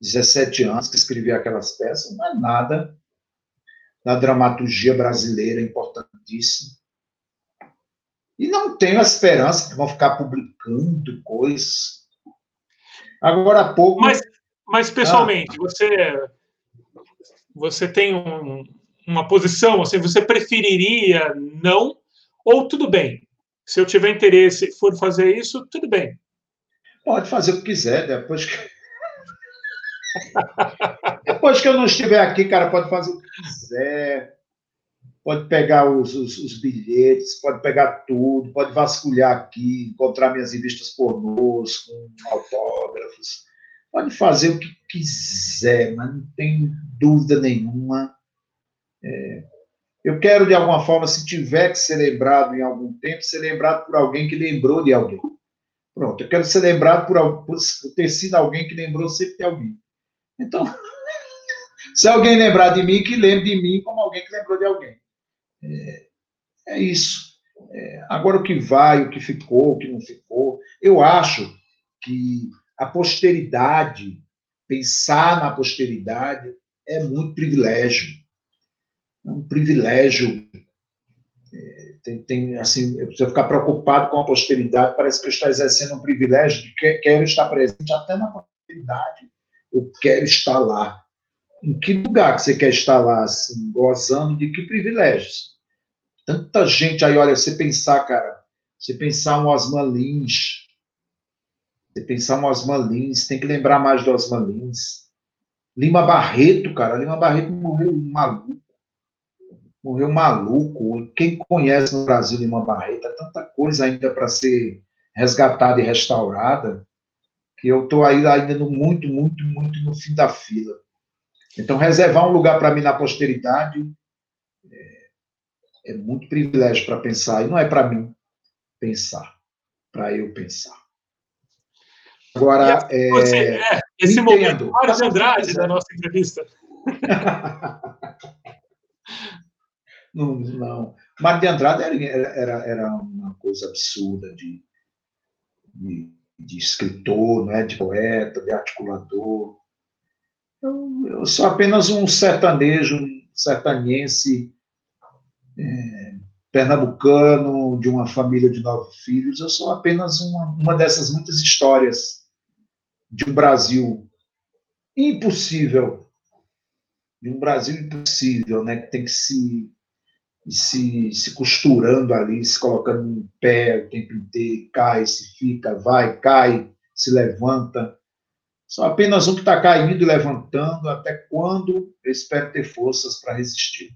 S2: 17 anos, que escrevia aquelas peças, não é nada na dramaturgia brasileira importantíssimo. E não tenho a esperança que vão ficar publicando coisas. Agora há pouco.
S1: Mas, mas pessoalmente, ah, você, você tem um, uma posição, assim, você preferiria não ou tudo bem? Se eu tiver interesse for fazer isso, tudo bem.
S2: Pode fazer o que quiser, depois que depois que eu não estiver aqui, cara, pode fazer o que quiser. Pode pegar os, os, os, bilhetes, pode pegar tudo, pode vasculhar aqui, encontrar minhas revistas pornôs com autógrafos. Pode fazer o que quiser, mas não tem dúvida nenhuma é, eu quero, de alguma forma, se tiver que ser lembrado em algum tempo, ser lembrado por alguém que lembrou de alguém. Pronto, eu quero ser lembrado por, por ter sido alguém que lembrou sempre de alguém. Então, se alguém lembrar de mim, que lembre de mim como alguém que lembrou de alguém. É, é isso. É, agora, o que vai, o que ficou, o que não ficou, eu acho que a posteridade, pensar na posteridade, é muito privilégio é um privilégio. Tem, tem, assim, eu ficar preocupado com a posteridade, parece que eu estou exercendo um privilégio de que quero estar presente até na posteridade. Eu quero estar lá. Em que lugar que você quer estar lá, assim, gozando de que privilégios? Tanta gente aí, olha, você pensar, cara, você pensar um Osman Lins, você pensar um Osman Lins, tem que lembrar mais do Osman Lins. Lima Barreto, cara, Lima Barreto morreu maluco morreu maluco. Quem conhece no Brasil Lima Barreto, tanta coisa ainda para ser resgatada e restaurada, que eu estou aí ainda no muito, muito, muito no fim da fila. Então, reservar um lugar para mim na posteridade é, é muito privilégio para pensar, e não é para mim pensar, para eu pensar.
S1: Agora, é, você, é, esse momento, Mário Andrade da nossa entrevista.
S2: Não, não. Mário de Andrade era, era, era uma coisa absurda de, de, de escritor, né, de poeta, de articulador. Eu, eu sou apenas um sertanejo, um sertanense é, pernambucano, de uma família de nove filhos. Eu sou apenas uma, uma dessas muitas histórias de um Brasil impossível, de um Brasil impossível, né, que tem que se se, se costurando ali, se colocando em pé o tempo inteiro, cai, se fica, vai, cai, se levanta. Só apenas um que está caindo e levantando, até quando eu espero ter forças para resistir.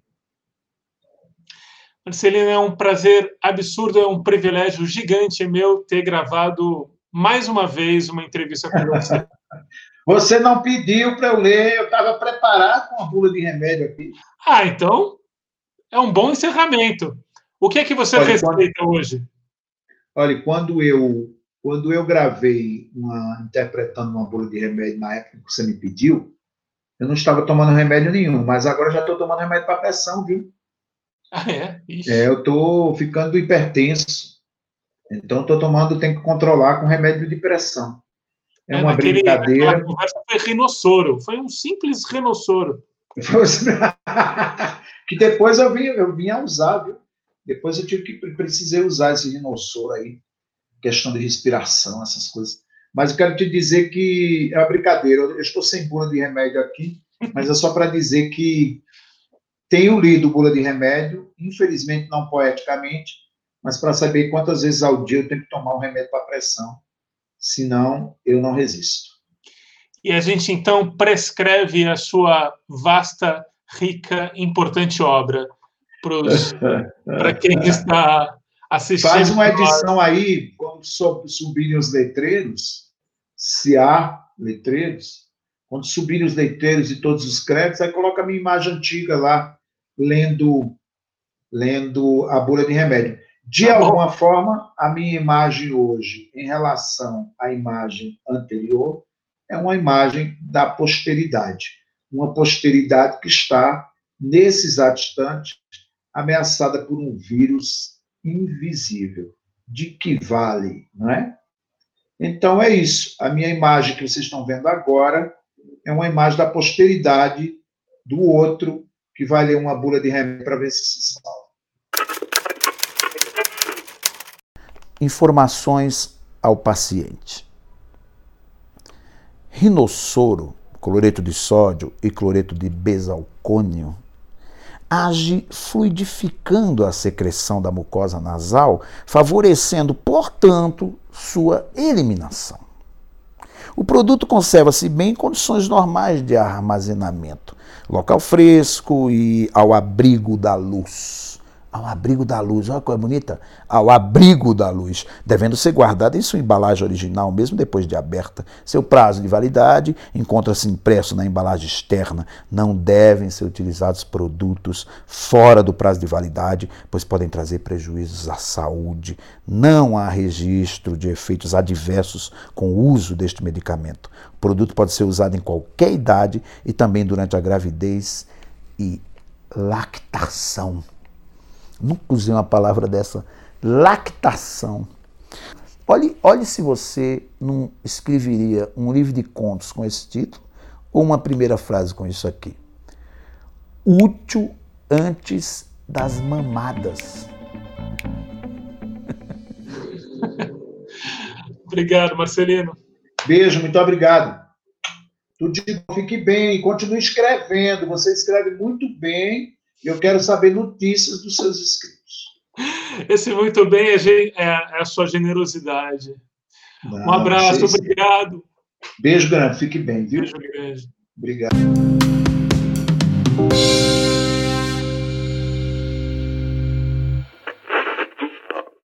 S1: Marcelino, é um prazer absurdo, é um privilégio gigante meu ter gravado mais uma vez uma entrevista com você.
S2: você não pediu para eu ler, eu estava preparado com uma bula de remédio aqui.
S1: Ah, então é um bom encerramento. O que é que você olha, respeita quando, hoje?
S2: Olha, quando eu quando eu gravei uma interpretando uma bula de remédio na época que você me pediu, eu não estava tomando remédio nenhum, mas agora já estou tomando remédio para pressão, viu?
S1: Ah, é?
S2: é eu estou ficando hipertenso. Então, estou tomando, tenho que controlar com remédio de pressão. É, é uma naquele, brincadeira.
S1: Foi rinossoro, foi um simples rinossoro.
S2: que depois eu vim, eu vim a usar, viu? Depois eu tive que precisei usar esse rinossoro aí, questão de respiração, essas coisas. Mas eu quero te dizer que é uma brincadeira. Eu estou sem bula de remédio aqui, mas é só para dizer que tenho lido bula de remédio, infelizmente não poeticamente, mas para saber quantas vezes ao dia eu tenho que tomar um remédio para pressão. Senão, eu não resisto.
S1: E a gente então prescreve a sua vasta, rica, importante obra para quem está assistindo.
S2: Faz uma edição aí, quando subirem os letreiros, se há letreiros, quando subirem os letreiros e todos os créditos, aí coloca a minha imagem antiga lá, lendo, lendo a bula de remédio. De tá alguma forma, a minha imagem hoje, em relação à imagem anterior, é uma imagem da posteridade. Uma posteridade que está, nesse exato instante, ameaçada por um vírus invisível. De que vale, não é? Então é isso. A minha imagem que vocês estão vendo agora é uma imagem da posteridade do outro que vai ler uma bula de remédio para ver se se salva.
S3: Informações ao paciente. Rinossoro, cloreto de sódio e cloreto de besalcônio age fluidificando a secreção da mucosa nasal, favorecendo, portanto, sua eliminação. O produto conserva-se bem em condições normais de armazenamento, local fresco e ao abrigo da luz ao abrigo da luz. Olha que coisa bonita. Ao abrigo da luz, devendo ser guardada em sua embalagem original, mesmo depois de aberta. Seu prazo de validade encontra-se impresso na embalagem externa. Não devem ser utilizados produtos fora do prazo de validade, pois podem trazer prejuízos à saúde. Não há registro de efeitos adversos com o uso deste medicamento. O produto pode ser usado em qualquer idade e também durante a gravidez e lactação. Nunca usei uma palavra dessa. Lactação. Olhe, olhe se você não escreveria um livro de contos com esse título ou uma primeira frase com isso aqui. Útil antes das mamadas.
S1: obrigado, Marcelino.
S2: Beijo, muito obrigado. Tudo de bom, fique bem, continue escrevendo. Você escreve muito bem eu quero saber notícias dos seus inscritos.
S1: Esse muito bem é, é, é a sua generosidade. Não, um abraço, obrigado.
S2: Beijo grande, fique bem, viu?
S1: Beijo grande.
S2: Obrigado.